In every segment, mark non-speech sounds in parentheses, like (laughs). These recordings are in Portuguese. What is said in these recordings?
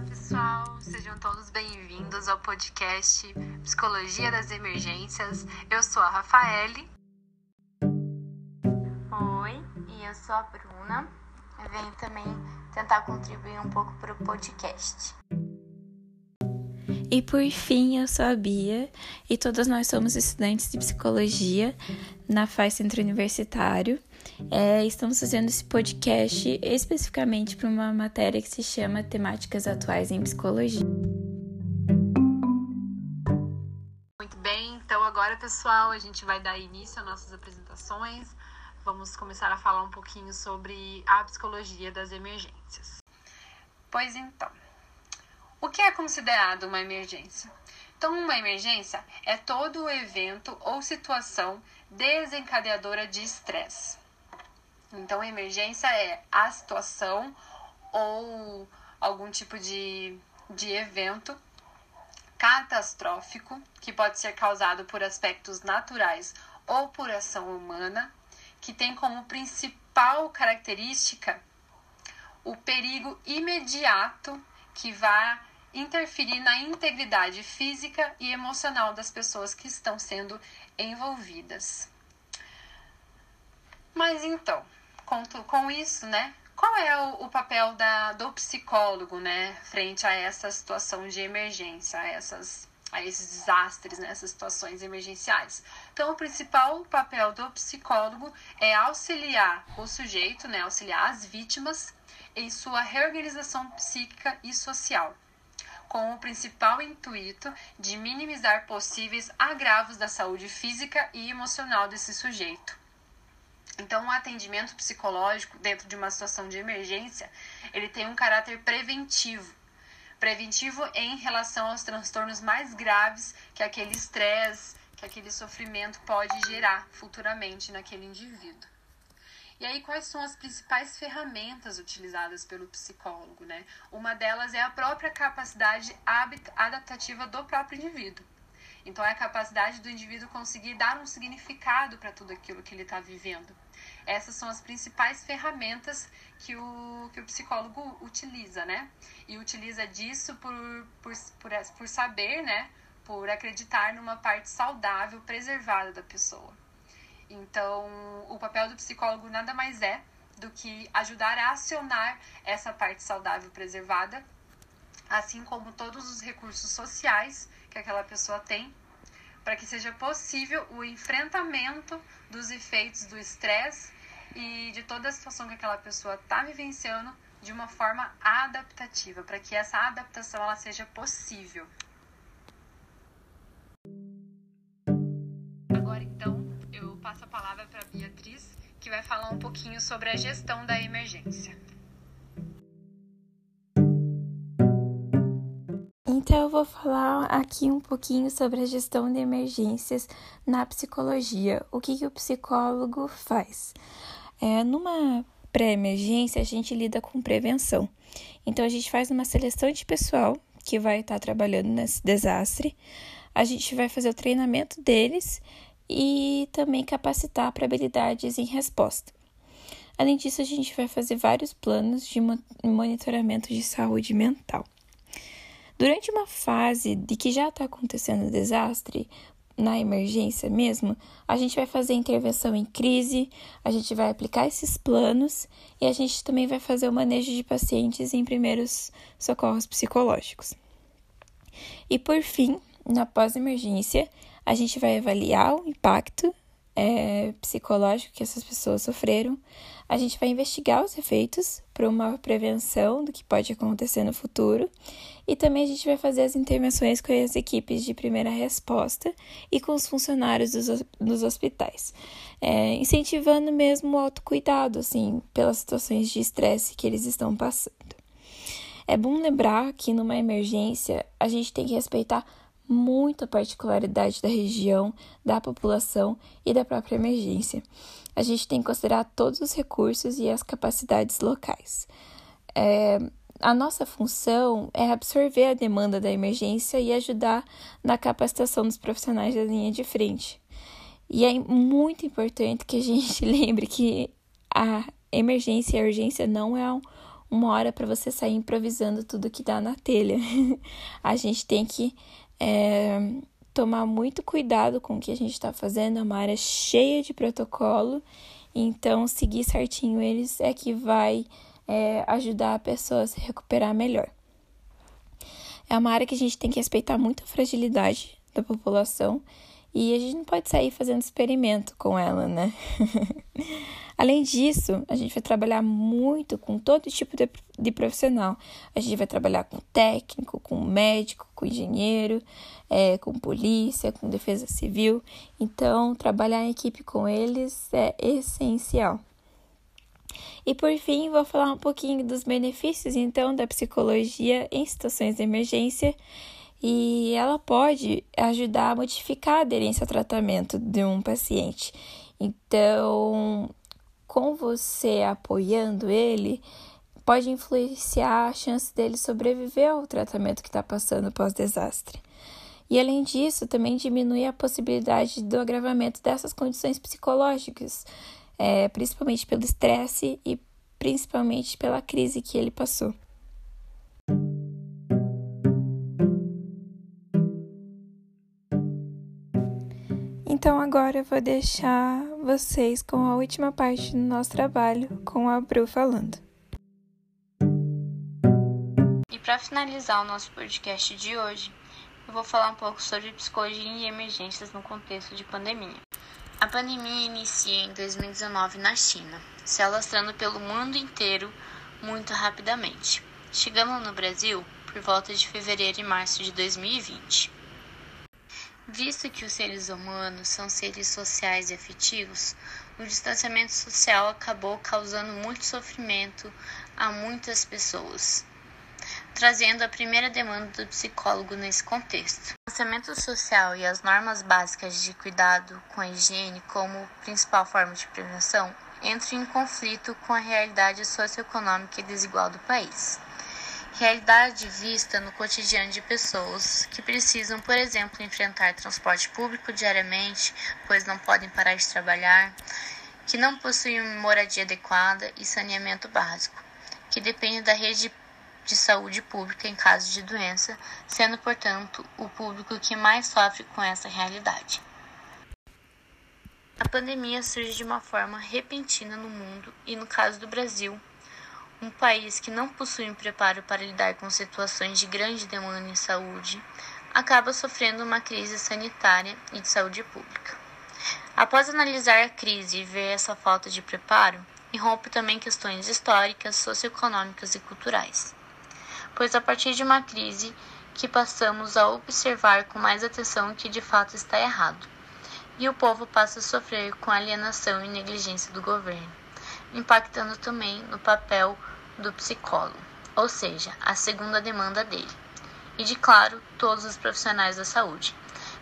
Olá, pessoal, sejam todos bem-vindos ao podcast Psicologia das Emergências. Eu sou a Rafaele. Oi, e eu sou a Bruna. Eu venho também tentar contribuir um pouco para o podcast. E por fim, eu sou a Bia e todos nós somos estudantes de psicologia na FAI Centro Universitário. É, estamos fazendo esse podcast especificamente para uma matéria que se chama Temáticas Atuais em Psicologia. Muito bem, então agora, pessoal, a gente vai dar início às nossas apresentações. Vamos começar a falar um pouquinho sobre a psicologia das emergências. Pois então, o que é considerado uma emergência? Então, uma emergência é todo evento ou situação desencadeadora de estresse. Então, emergência é a situação ou algum tipo de, de evento catastrófico que pode ser causado por aspectos naturais ou por ação humana, que tem como principal característica o perigo imediato que vai interferir na integridade física e emocional das pessoas que estão sendo envolvidas. Mas então, com, com isso, né? Qual é o, o papel da, do psicólogo, né, frente a essa situação de emergência, a, essas, a esses desastres, né, essas situações emergenciais? Então, o principal papel do psicólogo é auxiliar o sujeito, né, auxiliar as vítimas em sua reorganização psíquica e social com o principal intuito de minimizar possíveis agravos da saúde física e emocional desse sujeito. Então, o atendimento psicológico dentro de uma situação de emergência, ele tem um caráter preventivo. Preventivo em relação aos transtornos mais graves que aquele estresse, que aquele sofrimento pode gerar futuramente naquele indivíduo. E aí, quais são as principais ferramentas utilizadas pelo psicólogo, né? Uma delas é a própria capacidade adaptativa do próprio indivíduo. Então, é a capacidade do indivíduo conseguir dar um significado para tudo aquilo que ele está vivendo. Essas são as principais ferramentas que o, que o psicólogo utiliza, né? E utiliza disso por, por, por, por saber, né? Por acreditar numa parte saudável, preservada da pessoa. Então, o papel do psicólogo nada mais é do que ajudar a acionar essa parte saudável preservada, assim como todos os recursos sociais que aquela pessoa tem, para que seja possível o enfrentamento dos efeitos do estresse e de toda a situação que aquela pessoa está vivenciando de uma forma adaptativa, para que essa adaptação ela seja possível. passo a palavra para Beatriz, que vai falar um pouquinho sobre a gestão da emergência. Então, eu vou falar aqui um pouquinho sobre a gestão de emergências na psicologia. O que, que o psicólogo faz? É, numa pré-emergência, a gente lida com prevenção. Então, a gente faz uma seleção de pessoal que vai estar trabalhando nesse desastre. A gente vai fazer o treinamento deles e também capacitar para habilidades em resposta. Além disso, a gente vai fazer vários planos de monitoramento de saúde mental. Durante uma fase de que já está acontecendo desastre, na emergência mesmo, a gente vai fazer intervenção em crise, a gente vai aplicar esses planos e a gente também vai fazer o manejo de pacientes em primeiros socorros psicológicos. E por fim, na pós-emergência, a gente vai avaliar o impacto é, psicológico que essas pessoas sofreram. A gente vai investigar os efeitos para uma prevenção do que pode acontecer no futuro. E também a gente vai fazer as intervenções com as equipes de primeira resposta e com os funcionários dos, dos hospitais, é, incentivando mesmo o autocuidado, assim, pelas situações de estresse que eles estão passando. É bom lembrar que numa emergência a gente tem que respeitar muito a particularidade da região, da população e da própria emergência. A gente tem que considerar todos os recursos e as capacidades locais. É, a nossa função é absorver a demanda da emergência e ajudar na capacitação dos profissionais da linha de frente. E é muito importante que a gente (laughs) lembre que a emergência e a urgência não é um, uma hora para você sair improvisando tudo que dá na telha. (laughs) a gente tem que é, tomar muito cuidado com o que a gente está fazendo, é uma área cheia de protocolo, então seguir certinho eles é que vai é, ajudar a pessoa a se recuperar melhor. É uma área que a gente tem que respeitar muito a fragilidade da população e a gente não pode sair fazendo experimento com ela, né? (laughs) Além disso, a gente vai trabalhar muito com todo tipo de, de, profissional. A gente vai trabalhar com técnico, com médico, com engenheiro, é, com polícia, com defesa civil. Então, trabalhar em equipe com eles é essencial. E por fim, vou falar um pouquinho dos benefícios então da psicologia em situações de emergência e ela pode ajudar a modificar a aderência ao tratamento de um paciente. Então, com você apoiando ele, pode influenciar a chance dele sobreviver ao tratamento que está passando pós-desastre. E além disso, também diminui a possibilidade do agravamento dessas condições psicológicas, é, principalmente pelo estresse e principalmente pela crise que ele passou. Então agora eu vou deixar vocês com a última parte do nosso trabalho, com a Bru falando. E para finalizar o nosso podcast de hoje, eu vou falar um pouco sobre psicologia e emergências no contexto de pandemia. A pandemia inicia em 2019 na China, se alastrando pelo mundo inteiro muito rapidamente, chegando no Brasil por volta de fevereiro e março de 2020. Visto que os seres humanos são seres sociais e afetivos, o distanciamento social acabou causando muito sofrimento a muitas pessoas, trazendo a primeira demanda do psicólogo nesse contexto. O distanciamento social e as normas básicas de cuidado com a higiene como principal forma de prevenção entram em conflito com a realidade socioeconômica e desigual do país realidade vista no cotidiano de pessoas que precisam, por exemplo, enfrentar transporte público diariamente, pois não podem parar de trabalhar, que não possuem moradia adequada e saneamento básico, que dependem da rede de saúde pública em caso de doença, sendo, portanto, o público que mais sofre com essa realidade. A pandemia surge de uma forma repentina no mundo e, no caso do Brasil, um país que não possui um preparo para lidar com situações de grande demanda em saúde acaba sofrendo uma crise sanitária e de saúde pública. Após analisar a crise e ver essa falta de preparo, irrompe também questões históricas, socioeconômicas e culturais. Pois a partir de uma crise que passamos a observar com mais atenção o que de fato está errado, e o povo passa a sofrer com alienação e negligência do governo, impactando também no papel do psicólogo, ou seja, a segunda demanda dele, e de claro, todos os profissionais da saúde,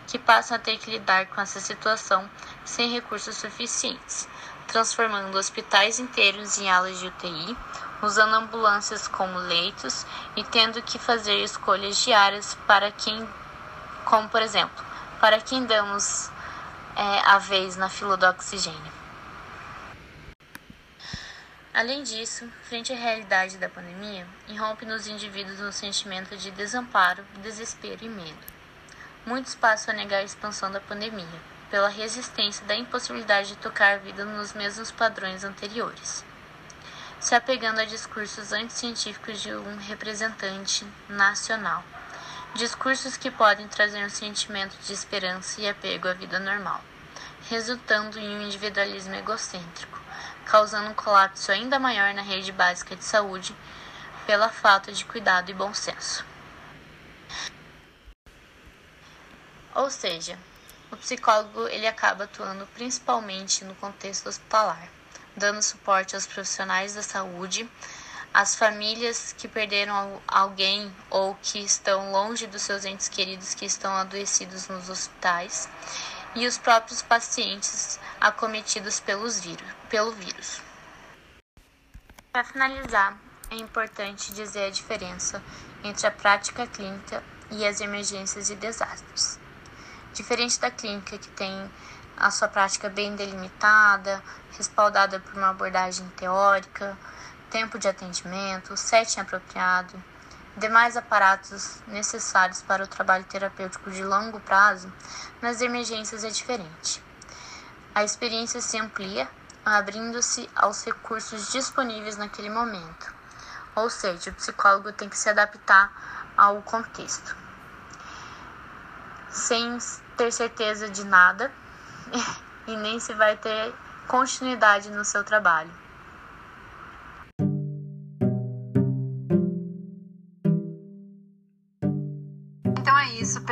que passam a ter que lidar com essa situação sem recursos suficientes, transformando hospitais inteiros em alas de UTI, usando ambulâncias como leitos e tendo que fazer escolhas diárias para quem, como por exemplo, para quem damos é, a vez na fila do oxigênio. Além disso, frente à realidade da pandemia, irrompe nos indivíduos um sentimento de desamparo, desespero e medo. Muitos passam a negar a expansão da pandemia, pela resistência da impossibilidade de tocar a vida nos mesmos padrões anteriores, se apegando a discursos anticientíficos de um representante nacional. Discursos que podem trazer um sentimento de esperança e apego à vida normal, resultando em um individualismo egocêntrico causando um colapso ainda maior na rede básica de saúde pela falta de cuidado e bom senso. Ou seja, o psicólogo ele acaba atuando principalmente no contexto hospitalar, dando suporte aos profissionais da saúde, às famílias que perderam alguém ou que estão longe dos seus entes queridos que estão adoecidos nos hospitais e os próprios pacientes acometidos pelos vírus, pelo vírus. Para finalizar, é importante dizer a diferença entre a prática clínica e as emergências e desastres. Diferente da clínica, que tem a sua prática bem delimitada, respaldada por uma abordagem teórica, tempo de atendimento, setting apropriado, demais aparatos necessários para o trabalho terapêutico de longo prazo, nas emergências é diferente. A experiência se amplia, abrindo-se aos recursos disponíveis naquele momento. Ou seja, o psicólogo tem que se adaptar ao contexto. Sem ter certeza de nada (laughs) e nem se vai ter continuidade no seu trabalho.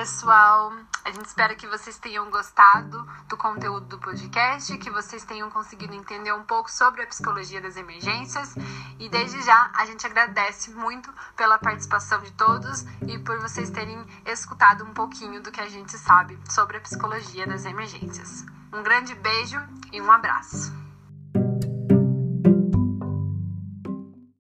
Pessoal. A gente espera que vocês tenham gostado do conteúdo do podcast, que vocês tenham conseguido entender um pouco sobre a psicologia das emergências. E desde já a gente agradece muito pela participação de todos e por vocês terem escutado um pouquinho do que a gente sabe sobre a psicologia das emergências. Um grande beijo e um abraço.